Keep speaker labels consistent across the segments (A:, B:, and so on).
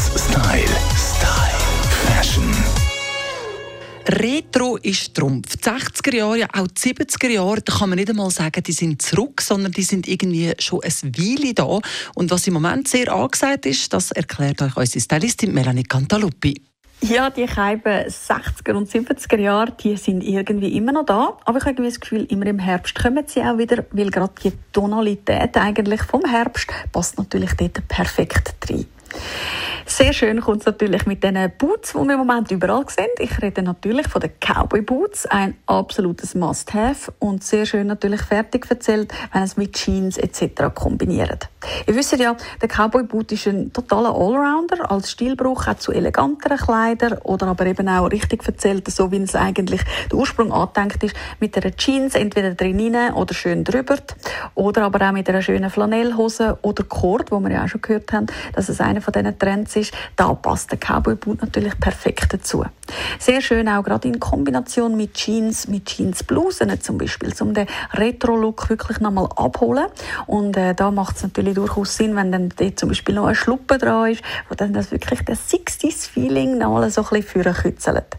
A: 1 Style. Style. Fashion.
B: Retro ist Trumpf. Die 60er Jahre, ja auch die 70er Jahre, da kann man nicht einmal sagen, die sind zurück, sondern die sind irgendwie schon ein Weile da. Und was im Moment sehr angesagt ist, das erklärt euch unsere Stylistin Melanie Cantaluppi.
C: Ja, die Scheiben 60er und 70er Jahre, die sind irgendwie immer noch da. Aber ich habe irgendwie das Gefühl, immer im Herbst kommen sie auch wieder, weil gerade die Tonalität eigentlich vom Herbst passt natürlich dort perfekt rein. Sehr schön kommt es natürlich mit den Boots, die wir im Moment überall sehen. Ich rede natürlich von den Cowboy Boots, ein absolutes Must-have und sehr schön natürlich fertig erzählt, wenn es mit Jeans etc. kombiniert. Ihr wisst ja, der Cowboy Boot ist ein totaler Allrounder, als Stilbruch auch zu eleganteren Kleidern oder aber eben auch richtig erzählt, so wie es eigentlich der Ursprung angedenkt ist, mit einer Jeans entweder drinnen oder schön drüber oder aber auch mit einer schönen Flanellhose oder Cord, wo wir ja auch schon gehört haben, dass es einer von diesen Trends ist. Da passt der Cowboy Boot natürlich perfekt dazu. Sehr schön auch gerade in Kombination mit Jeans, mit Jeansblusen zum Beispiel, um den Retro-Look wirklich nochmal abholen. Und äh, da macht es natürlich durchaus Sinn, wenn dann dort zum Beispiel noch ein Schluppe dran ist, wo dann das wirklich das 60s-Feeling nochmal so ein bisschen kützelt.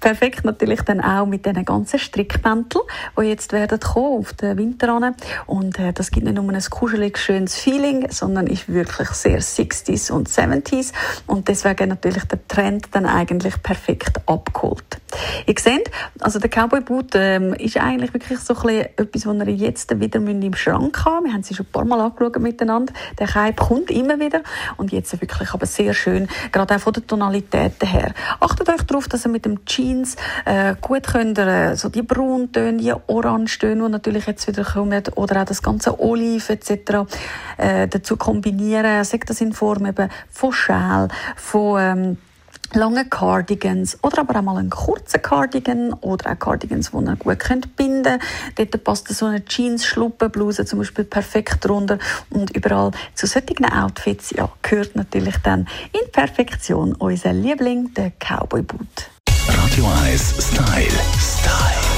C: Perfekt natürlich dann auch mit diesen ganzen Strickmänteln, die jetzt werden kommen auf den Winter an. Und äh, das gibt nicht nur ein kuschelig schönes Feeling, sondern ist wirklich sehr 60s und 70s. Und deswegen natürlich der Trend dann eigentlich perfekt abgeholt. Ihr seht, also der Cowboy Boot ähm, ist eigentlich wirklich so ein etwas, was ihr jetzt wieder im Schrank haben Wir haben sie schon ein paar Mal angeschaut miteinander. Der Cape kommt immer wieder und jetzt wirklich aber sehr schön, gerade auch von der Tonalität her. Achtet euch darauf, dass ihr mit dem Jeans äh, gut könnt äh, so die Brauntöne, die Orangetöne, die natürlich jetzt wieder kommen, oder auch das ganze Olive etc. Äh, dazu kombinieren. Sagt das in Form eben von Schal, von ähm, lange Cardigans oder aber auch mal einen kurzen Cardigan oder auch Cardigans, die ihr gut könnt binden könnt. Dort passt so eine Jeans-Schluppenbluse zum Beispiel perfekt drunter und überall zu solchen Outfits ja, gehört natürlich dann in Perfektion unser Liebling, der Cowboy Boot.
A: Radio 1 Style. Style.